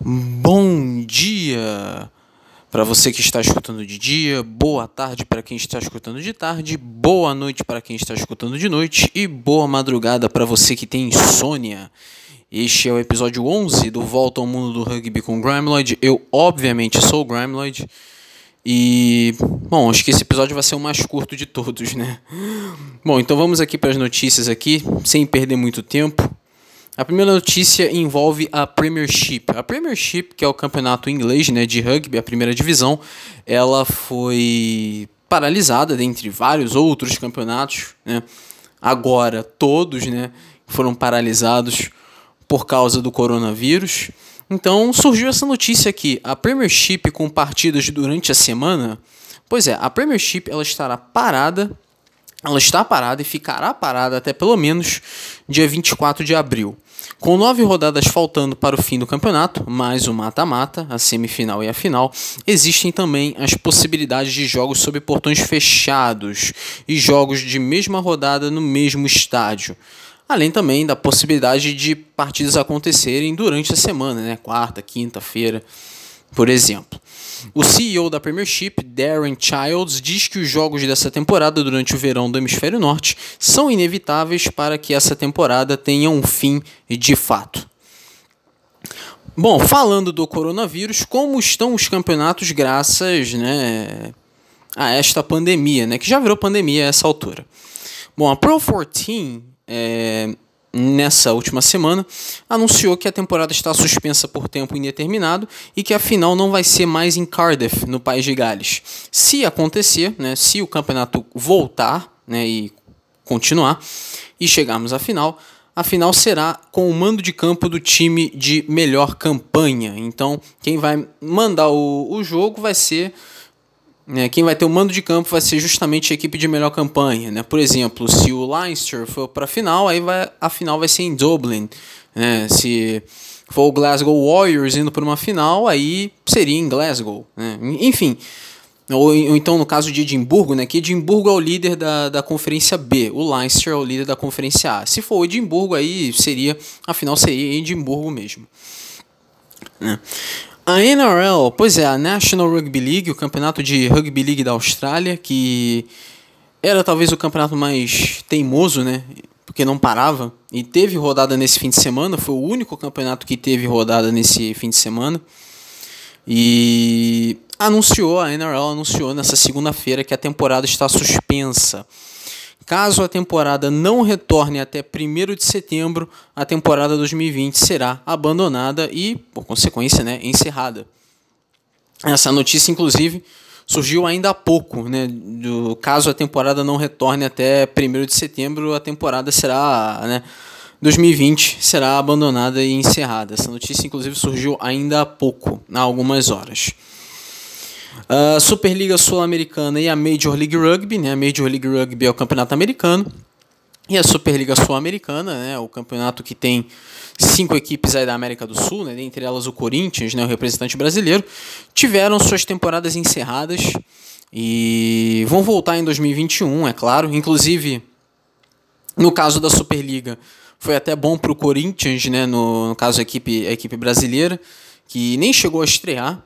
Bom dia para você que está escutando de dia, boa tarde para quem está escutando de tarde, boa noite para quem está escutando de noite e boa madrugada para você que tem insônia. Este é o episódio 11 do Volta ao Mundo do Rugby com Grimloid. Eu, obviamente, sou o Grimloid. E, bom, acho que esse episódio vai ser o mais curto de todos, né? Bom, então vamos aqui para as notícias aqui, sem perder muito tempo. A primeira notícia envolve a Premiership. A Premiership, que é o campeonato inglês né, de rugby, a primeira divisão, ela foi paralisada dentre vários outros campeonatos. Né? Agora, todos né, foram paralisados por causa do coronavírus. Então surgiu essa notícia aqui: a Premiership com partidas durante a semana. Pois é, a Premiership ela estará parada ela está parada e ficará parada até pelo menos dia 24 de abril. Com nove rodadas faltando para o fim do campeonato, mais o mata-mata, a semifinal e a final, existem também as possibilidades de jogos sob portões fechados e jogos de mesma rodada no mesmo estádio. Além também da possibilidade de partidas acontecerem durante a semana, né? quarta, quinta-feira, por exemplo. O CEO da Premiership, Darren Childs, diz que os jogos dessa temporada durante o verão do Hemisfério Norte são inevitáveis para que essa temporada tenha um fim de fato. Bom, falando do coronavírus, como estão os campeonatos graças né, a esta pandemia, né, que já virou pandemia a essa altura? Bom, a Pro 14 é, nessa última semana, anunciou que a temporada está suspensa por tempo indeterminado e que a final não vai ser mais em Cardiff, no País de Gales. Se acontecer, né, se o campeonato voltar né, e continuar e chegarmos à final, a final será com o mando de campo do time de melhor campanha. Então, quem vai mandar o, o jogo vai ser né, quem vai ter o mando de campo vai ser justamente a equipe de melhor campanha. Né? Por exemplo, se o Leinster for para a final, aí vai, a final vai ser em Dublin. Né? Se for o Glasgow Warriors indo para uma final, aí seria em Glasgow. Né? Enfim, ou, ou, então no caso de Edimburgo, né, que Edimburgo é o líder da, da Conferência B, o Leinster é o líder da Conferência A. Se for o Edimburgo, aí seria, a final seria em Edimburgo mesmo. Né? A NRL, pois é, a National Rugby League, o campeonato de rugby league da Austrália, que era talvez o campeonato mais teimoso, né? Porque não parava. E teve rodada nesse fim de semana, foi o único campeonato que teve rodada nesse fim de semana. E anunciou, a NRL anunciou nessa segunda-feira que a temporada está suspensa. Caso a temporada não retorne até 1 de setembro, a temporada 2020 será abandonada e, por consequência, né, encerrada. Essa notícia, inclusive, surgiu ainda há pouco, né? Do, caso a temporada não retorne até 1 de setembro, a temporada será, né? 2020 será abandonada e encerrada. Essa notícia, inclusive, surgiu ainda há pouco, há algumas horas. A Superliga Sul-Americana e a Major League Rugby, né? A Major League Rugby é o campeonato americano. E a Superliga Sul-Americana, né, o campeonato que tem cinco equipes aí da América do Sul, né, entre elas o Corinthians, né, o representante brasileiro, tiveram suas temporadas encerradas e vão voltar em 2021, é claro. Inclusive, no caso da Superliga, foi até bom para o Corinthians, né, no, no caso a equipe, a equipe brasileira, que nem chegou a estrear,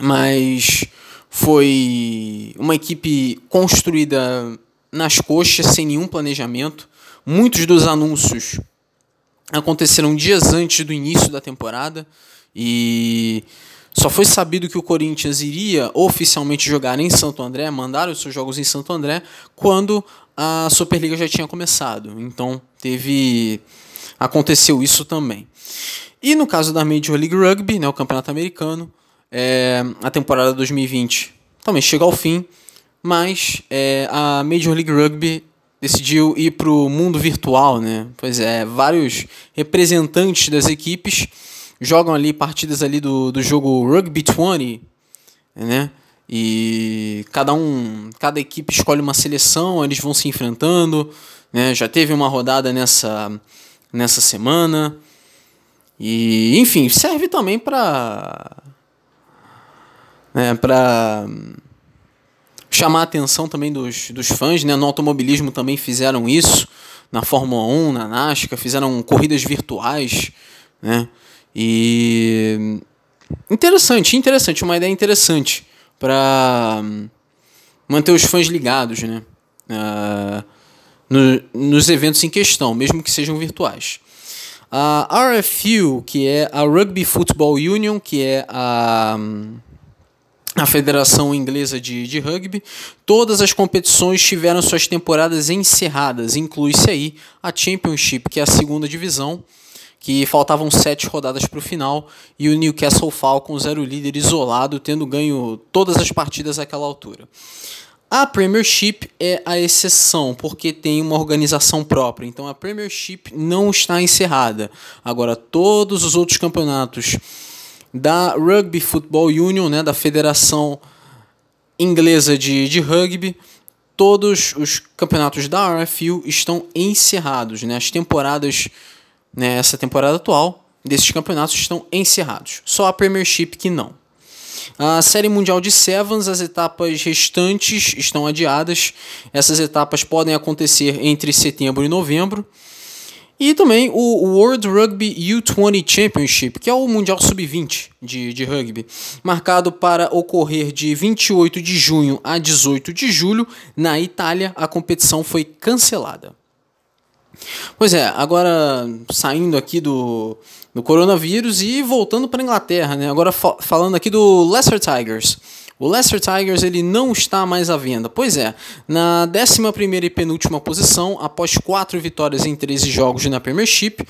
mas foi uma equipe construída nas coxas, sem nenhum planejamento. Muitos dos anúncios aconteceram dias antes do início da temporada e só foi sabido que o Corinthians iria oficialmente jogar em Santo André, mandar os seus jogos em Santo André, quando a Superliga já tinha começado. Então teve aconteceu isso também. E no caso da Major League Rugby, né, o campeonato americano, é, a temporada 2020 também chega ao fim, mas é, a Major League Rugby decidiu ir para o mundo virtual, né? Pois é, vários representantes das equipes jogam ali partidas ali do, do jogo Rugby 20, né? E cada um, cada equipe escolhe uma seleção, eles vão se enfrentando, né? Já teve uma rodada nessa nessa semana. E, enfim, serve também para né, para chamar a atenção também dos, dos fãs. Né? No automobilismo também fizeram isso, na Fórmula 1, na NASCAR, fizeram corridas virtuais. né? E interessante, interessante, uma ideia interessante para manter os fãs ligados, né? Uh, no, nos eventos em questão, mesmo que sejam virtuais. A RFU, que é a Rugby Football Union, que é a, a Federação Inglesa de, de Rugby, todas as competições tiveram suas temporadas encerradas, inclui-se aí a Championship, que é a segunda divisão, que faltavam sete rodadas para o final, e o Newcastle Falcons era o líder isolado, tendo ganho todas as partidas àquela altura. A Premiership é a exceção, porque tem uma organização própria. Então a Premiership não está encerrada. Agora, todos os outros campeonatos da Rugby Football Union, né, da Federação Inglesa de, de Rugby, todos os campeonatos da RFU estão encerrados. Né? As temporadas, né, essa temporada atual, desses campeonatos estão encerrados. Só a Premiership que não. A Série Mundial de Sevens, as etapas restantes estão adiadas. Essas etapas podem acontecer entre setembro e novembro. E também o World Rugby U20 Championship, que é o Mundial Sub-20 de, de rugby, marcado para ocorrer de 28 de junho a 18 de julho na Itália. A competição foi cancelada. Pois é, agora saindo aqui do, do coronavírus e voltando para a Inglaterra, né? Agora fa falando aqui do Leicester Tigers. O Leicester Tigers ele não está mais à venda. Pois é, na 11 e penúltima posição, após quatro vitórias em 13 jogos na Premiership,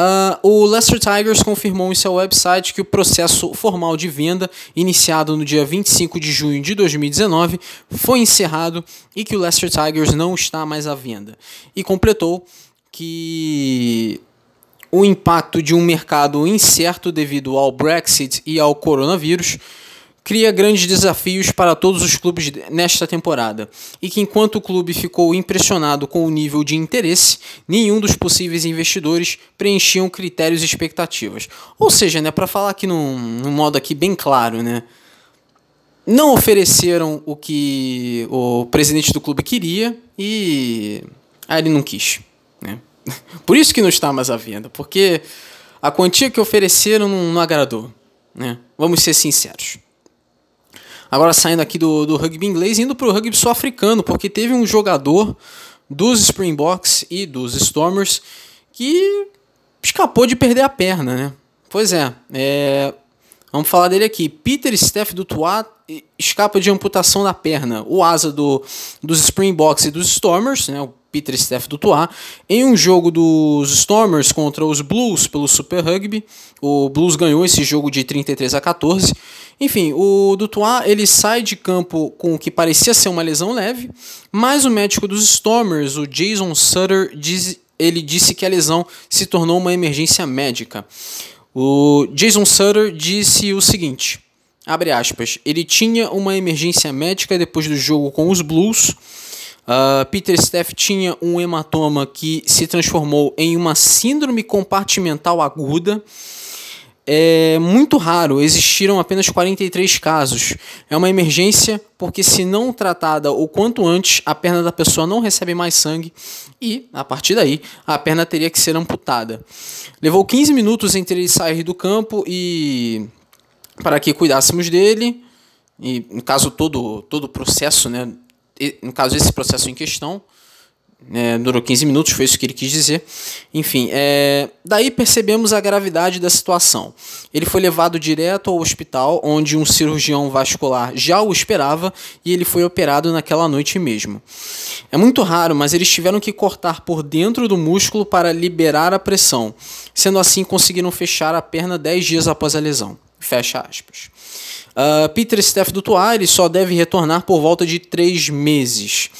Uh, o Leicester Tigers confirmou em seu website que o processo formal de venda, iniciado no dia 25 de junho de 2019, foi encerrado e que o Leicester Tigers não está mais à venda. E completou que o impacto de um mercado incerto devido ao Brexit e ao coronavírus cria grandes desafios para todos os clubes nesta temporada, e que enquanto o clube ficou impressionado com o nível de interesse, nenhum dos possíveis investidores preenchiam critérios e expectativas. Ou seja, né, para falar aqui num, num modo aqui bem claro, né, não ofereceram o que o presidente do clube queria e aí ele não quis, né? Por isso que não está mais à venda, porque a quantia que ofereceram não, não agradou, né? Vamos ser sinceros. Agora saindo aqui do, do rugby inglês, indo para o rugby sul-africano, porque teve um jogador dos Springboks e dos Stormers que escapou de perder a perna, né? Pois é, é vamos falar dele aqui. Peter Steff do Tuat escapa de amputação da perna. O asa do, dos Springboks e dos Stormers, né? O Peter Steff do Tuá, em um jogo dos Stormers contra os Blues pelo Super Rugby. O Blues ganhou esse jogo de 33 a 14. Enfim, o Dutois ele sai de campo com o que parecia ser uma lesão leve, mas o médico dos Stormers, o Jason Sutter, diz, ele disse que a lesão se tornou uma emergência médica. O Jason Sutter disse o seguinte: abre aspas, ele tinha uma emergência médica depois do jogo com os Blues Uh, Peter Steff tinha um hematoma que se transformou em uma síndrome compartimental aguda. É muito raro, existiram apenas 43 casos. É uma emergência porque, se não tratada o quanto antes, a perna da pessoa não recebe mais sangue e, a partir daí, a perna teria que ser amputada. Levou 15 minutos entre ele sair do campo e para que cuidássemos dele. E, no caso, todo, todo o processo né, no caso, esse processo em questão é, durou 15 minutos, foi isso que ele quis dizer. Enfim, é, daí percebemos a gravidade da situação. Ele foi levado direto ao hospital, onde um cirurgião vascular já o esperava e ele foi operado naquela noite mesmo. É muito raro, mas eles tiveram que cortar por dentro do músculo para liberar a pressão. Sendo assim, conseguiram fechar a perna 10 dias após a lesão. Fecha aspas. Uh, Peter Steff do Tuar só deve retornar por volta de três meses.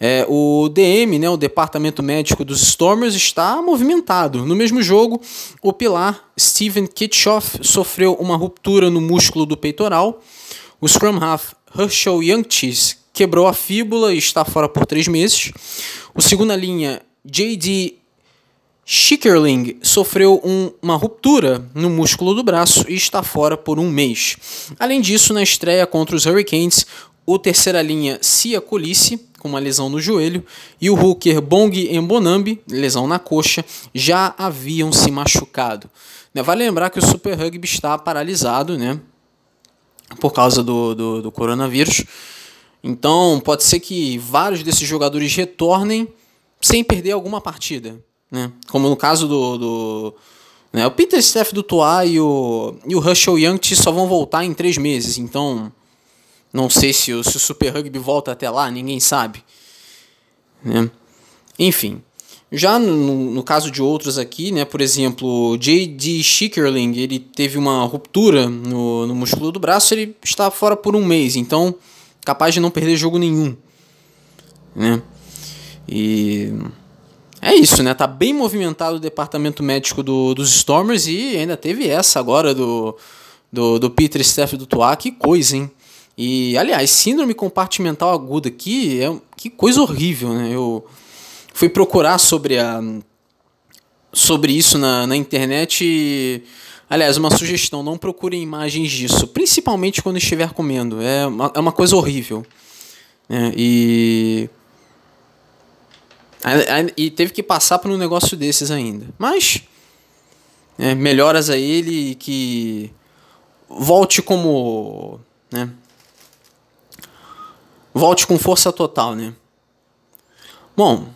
É, o DM, né, o Departamento Médico dos Stormers, está movimentado. No mesmo jogo, o pilar Steven Kitchoff sofreu uma ruptura no músculo do peitoral. O Scrum Half Herschel Youngcheese quebrou a fíbula e está fora por três meses. O segunda linha J.D. Schickerling sofreu um, uma ruptura no músculo do braço e está fora por um mês. Além disso, na estreia contra os Hurricanes, o terceira linha Cia Colice com uma lesão no joelho, e o hooker Bong Mbonambi, lesão na coxa, já haviam se machucado. Né, vale lembrar que o Super Rugby está paralisado, né? Por causa do, do, do coronavírus. Então, pode ser que vários desses jogadores retornem sem perder alguma partida. Né? Como no caso do. do né? O Peter Steff do Toa e o, e o Russell Young só vão voltar em três meses. Então, não sei se o, se o Super Rugby volta até lá, ninguém sabe. Né? Enfim. Já no, no, caso de outros aqui, né, por exemplo, J.D. Schickerling, ele teve uma ruptura no, no músculo do braço, ele está fora por um mês, então capaz de não perder jogo nenhum. Né? E é isso, né? Tá bem movimentado o departamento médico do, dos Stormers e ainda teve essa agora do, do, do Peter Steff do Toa, que coisa, hein? E, aliás, síndrome compartimental aguda aqui é que coisa horrível, né? Eu fui procurar sobre a sobre isso na, na internet e, aliás, uma sugestão, não procurem imagens disso, principalmente quando estiver comendo. É uma, é uma coisa horrível. Né? E e teve que passar por um negócio desses ainda. Mas é, melhoras a ele que volte como, né? Volte com força total, né? Bom,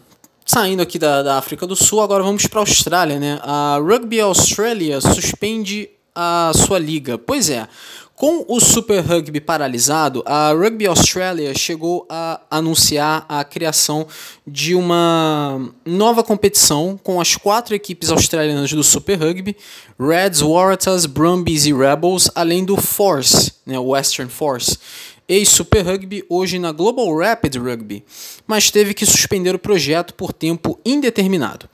saindo aqui da, da África do Sul, agora vamos para a Austrália, né? A Rugby Australia suspende a sua liga. Pois é, com o Super Rugby paralisado, a Rugby Australia chegou a anunciar a criação de uma nova competição com as quatro equipes australianas do Super Rugby, Reds, Waratahs, Brumbies e Rebels, além do Force, né, Western Force, ex-Super Rugby, hoje na Global Rapid Rugby, mas teve que suspender o projeto por tempo indeterminado.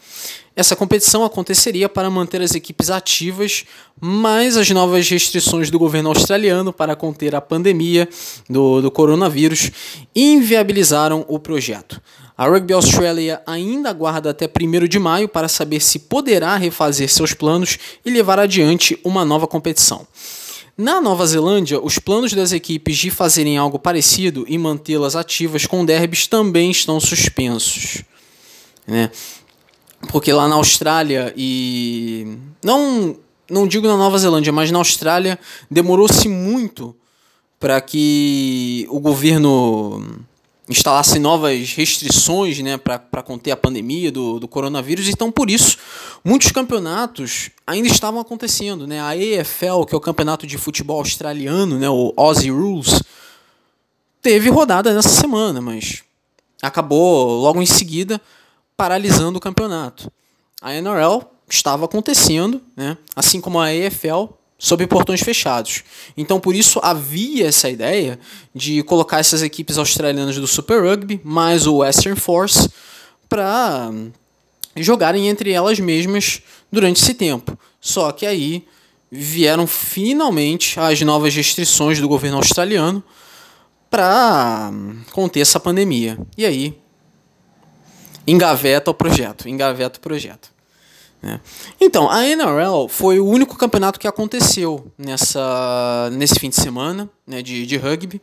Essa competição aconteceria para manter as equipes ativas, mas as novas restrições do governo australiano para conter a pandemia do, do coronavírus inviabilizaram o projeto. A Rugby Australia ainda aguarda até 1 de maio para saber se poderá refazer seus planos e levar adiante uma nova competição. Na Nova Zelândia, os planos das equipes de fazerem algo parecido e mantê-las ativas com derbys também estão suspensos. Né? Porque lá na Austrália e. Não, não digo na Nova Zelândia, mas na Austrália demorou-se muito para que o governo instalasse novas restrições né, para conter a pandemia do, do coronavírus. Então, por isso, muitos campeonatos ainda estavam acontecendo. Né? A EFL, que é o campeonato de futebol australiano, né, o Aussie Rules, teve rodada nessa semana, mas acabou logo em seguida paralisando o campeonato. A NRL estava acontecendo, né? assim como a EFL, sob portões fechados. Então, por isso, havia essa ideia de colocar essas equipes australianas do Super Rugby, mais o Western Force, para jogarem entre elas mesmas durante esse tempo. Só que aí vieram finalmente as novas restrições do governo australiano para conter essa pandemia. E aí engaveta o projeto, engaveta o projeto. Né? Então, a NRL foi o único campeonato que aconteceu nessa, nesse fim de semana né, de, de rugby.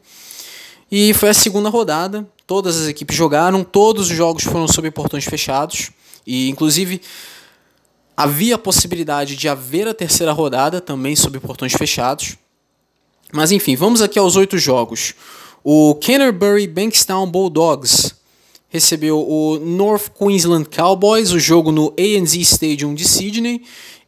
E foi a segunda rodada. Todas as equipes jogaram, todos os jogos foram sob portões fechados. E, inclusive, havia a possibilidade de haver a terceira rodada também sob portões fechados. Mas, enfim, vamos aqui aos oito jogos. O Canterbury Bankstown Bulldogs recebeu o North Queensland Cowboys, o jogo no ANZ Stadium de Sydney,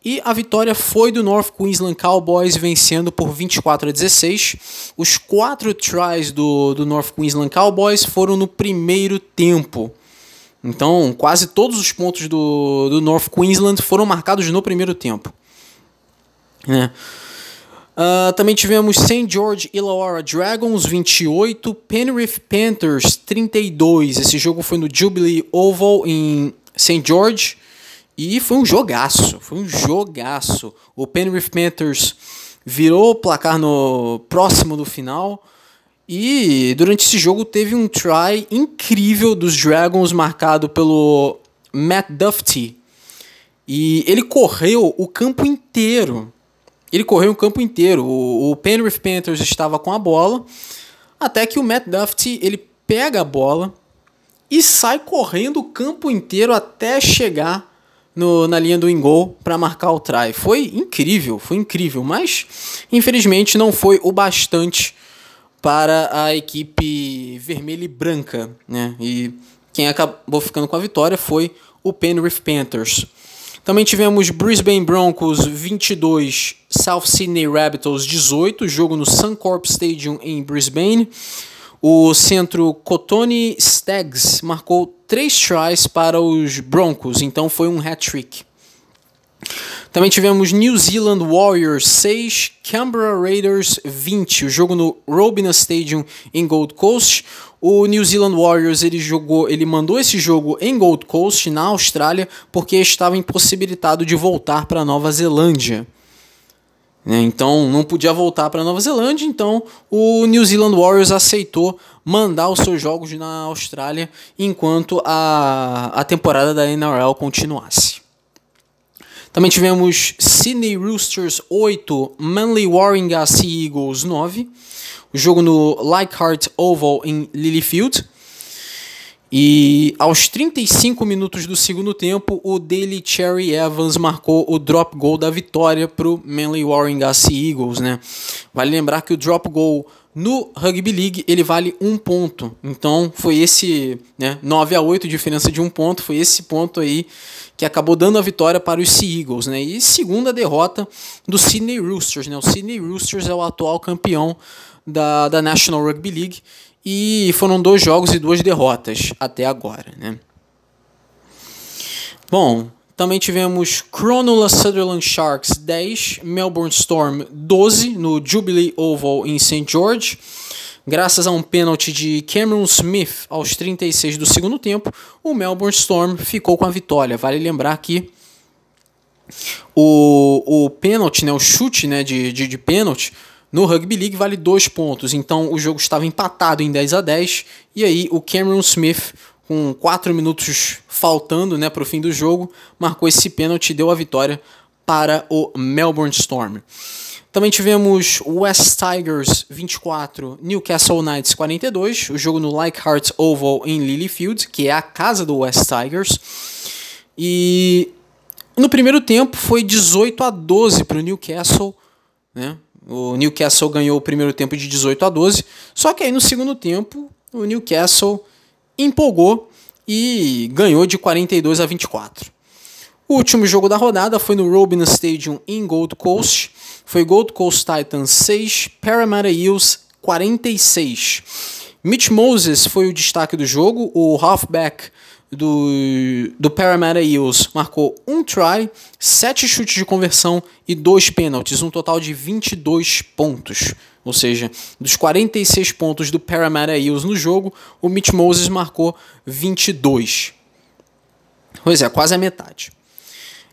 e a vitória foi do North Queensland Cowboys vencendo por 24 a 16. Os quatro tries do, do North Queensland Cowboys foram no primeiro tempo. Então, quase todos os pontos do, do North Queensland foram marcados no primeiro tempo. É. Uh, também tivemos St. George Illawarra Dragons 28, Penrith Panthers 32. Esse jogo foi no Jubilee Oval em St. George e foi um jogaço, foi um jogaço. O Penrith Panthers virou o placar no próximo do final e durante esse jogo teve um try incrível dos Dragons marcado pelo Matt Duffy. E ele correu o campo inteiro ele correu o campo inteiro. O, o Penrith Panthers estava com a bola, até que o Matt Duffy ele pega a bola e sai correndo o campo inteiro até chegar no, na linha do ingol para marcar o try. Foi incrível, foi incrível, mas infelizmente não foi o bastante para a equipe vermelha e branca, né? E quem acabou ficando com a vitória foi o Penrith Panthers. Também tivemos Brisbane Broncos 22, South Sydney Rabbitohs 18, jogo no Suncorp Stadium em Brisbane. O centro Cotone Stags marcou três tries para os Broncos, então foi um hat-trick. Também tivemos New Zealand Warriors 6, Canberra Raiders 20, o jogo no Robina Stadium em Gold Coast. O New Zealand Warriors ele jogou, ele mandou esse jogo em Gold Coast na Austrália porque estava impossibilitado de voltar para Nova Zelândia. Né? Então não podia voltar para Nova Zelândia, então o New Zealand Warriors aceitou mandar os seus jogos na Austrália enquanto a, a temporada da NRL continuasse. Também tivemos Sydney Roosters 8, Manly Warringah Sea Eagles 9, o jogo no Leichhardt Oval em Lilyfield. E aos 35 minutos do segundo tempo, o Daily Cherry Evans marcou o drop goal da vitória para o Manly Warringah Eagles. Né? Vale lembrar que o drop goal no Rugby League ele vale um ponto. Então foi esse né, 9 a 8, diferença de um ponto, foi esse ponto aí que acabou dando a vitória para os Sea Eagles. Né? E segunda derrota do Sydney Roosters. Né? O Sydney Roosters é o atual campeão da, da National Rugby League e foram dois jogos e duas derrotas até agora, né? Bom, também tivemos Cronulla Sutherland Sharks 10, Melbourne Storm 12 no Jubilee Oval em St. George. Graças a um pênalti de Cameron Smith aos 36 do segundo tempo, o Melbourne Storm ficou com a vitória. Vale lembrar que o, o pênalti, né, o chute né, de, de, de pênalti, no Rugby League vale dois pontos, então o jogo estava empatado em 10 a 10 e aí o Cameron Smith, com 4 minutos faltando né, para o fim do jogo, marcou esse pênalti e deu a vitória para o Melbourne Storm. Também tivemos West Tigers 24, Newcastle Knights 42, o jogo no Leichhardt Oval em Lilyfield, que é a casa do West Tigers. E no primeiro tempo foi 18 a 12 para o Newcastle, né? O Newcastle ganhou o primeiro tempo de 18 a 12, só que aí no segundo tempo o Newcastle empolgou e ganhou de 42 a 24. O último jogo da rodada foi no Robina Stadium em Gold Coast. Foi Gold Coast Titans 6, Parramatta Eels 46. Mitch Moses foi o destaque do jogo, o halfback do, do Parramatta Eels marcou um try, sete chutes de conversão e dois pênaltis, um total de 22 pontos. Ou seja, dos 46 pontos do Parramatta Eels no jogo, o Mitch Moses marcou 22. Pois é, quase a metade.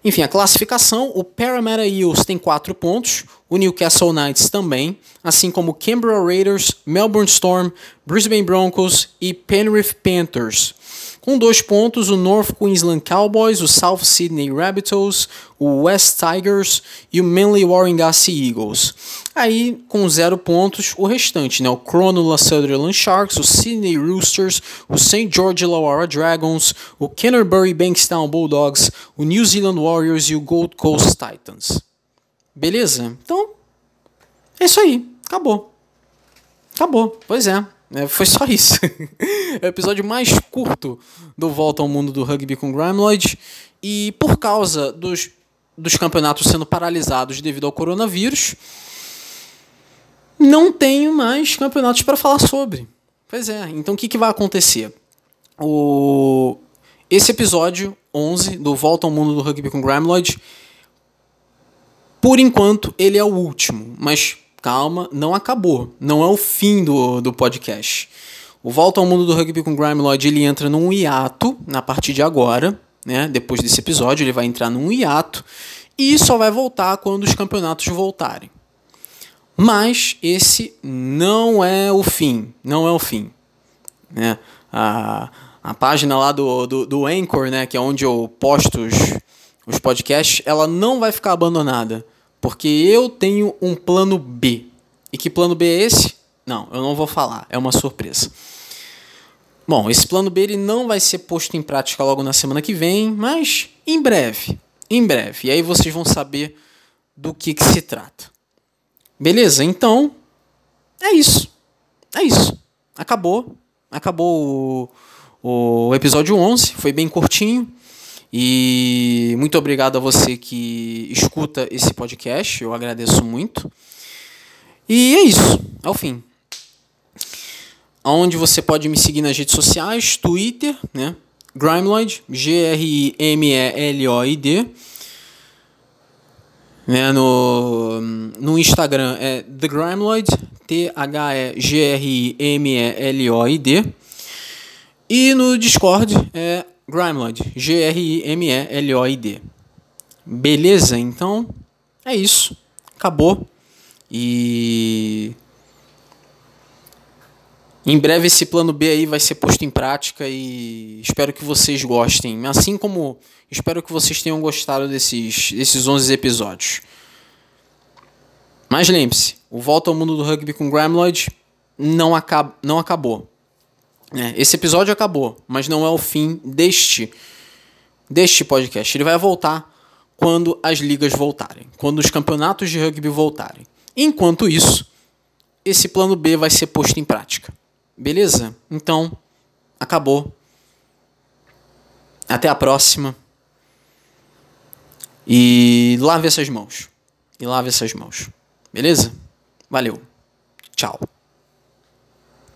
Enfim, a classificação, o Parramatta Eels tem 4 pontos, o Newcastle Knights também, assim como Canberra Raiders, Melbourne Storm, Brisbane Broncos e Penrith Panthers. Com dois pontos, o North Queensland Cowboys, o South Sydney Rabbitohs, o West Tigers e o Manly Warringah Sea Eagles. Aí, com zero pontos, o restante, né? O Cronulla Sutherland Sharks, o Sydney Roosters, o St. George Illawarra Dragons, o Canterbury Bankstown Bulldogs, o New Zealand Warriors e o Gold Coast Titans. Beleza? Então, é isso aí. Acabou. Acabou. Pois é. É, foi só isso. é o episódio mais curto do Volta ao Mundo do Rugby com Grimeloid. E por causa dos, dos campeonatos sendo paralisados devido ao coronavírus, não tenho mais campeonatos para falar sobre. Pois é, então o que, que vai acontecer? O... Esse episódio 11 do Volta ao Mundo do Rugby com Grimeloid, por enquanto, ele é o último, mas calma, não acabou. Não é o fim do, do podcast. O Volta ao Mundo do Rugby com Grime Lloyd, ele entra num hiato na partir de agora, né? Depois desse episódio, ele vai entrar num hiato e só vai voltar quando os campeonatos voltarem. Mas esse não é o fim, não é o fim. Né? A, a página lá do, do, do Anchor, né, que é onde eu posto os, os podcasts, ela não vai ficar abandonada. Porque eu tenho um plano B. E que plano B é esse? Não, eu não vou falar, é uma surpresa. Bom, esse plano B ele não vai ser posto em prática logo na semana que vem, mas em breve, em breve. E aí vocês vão saber do que, que se trata. Beleza? Então, é isso. É isso. Acabou. Acabou o, o episódio 11. Foi bem curtinho. E muito obrigado a você que escuta esse podcast. Eu agradeço muito. E é isso. É o fim onde você pode me seguir nas redes sociais, Twitter, né? Grimeloid, G-R-I-M-E-L-O-I-D. Né, no, no Instagram é The Grimeloid, T-H-E-G-R-I-M-E-L-O-I-D. E no Discord é Grimeloid, G-R-I-M-E-L-O-I-D. Beleza? Então é isso. Acabou. E em breve esse plano B aí vai ser posto em prática e espero que vocês gostem. Assim como espero que vocês tenham gostado desses, desses 11 episódios. Mas lembre-se, o Volta ao Mundo do Rugby com Gramloid não, acaba, não acabou. É, esse episódio acabou, mas não é o fim deste, deste podcast. Ele vai voltar quando as ligas voltarem, quando os campeonatos de rugby voltarem. Enquanto isso, esse plano B vai ser posto em prática. Beleza? Então, acabou. Até a próxima. E lave essas mãos. E lave essas mãos. Beleza? Valeu. Tchau.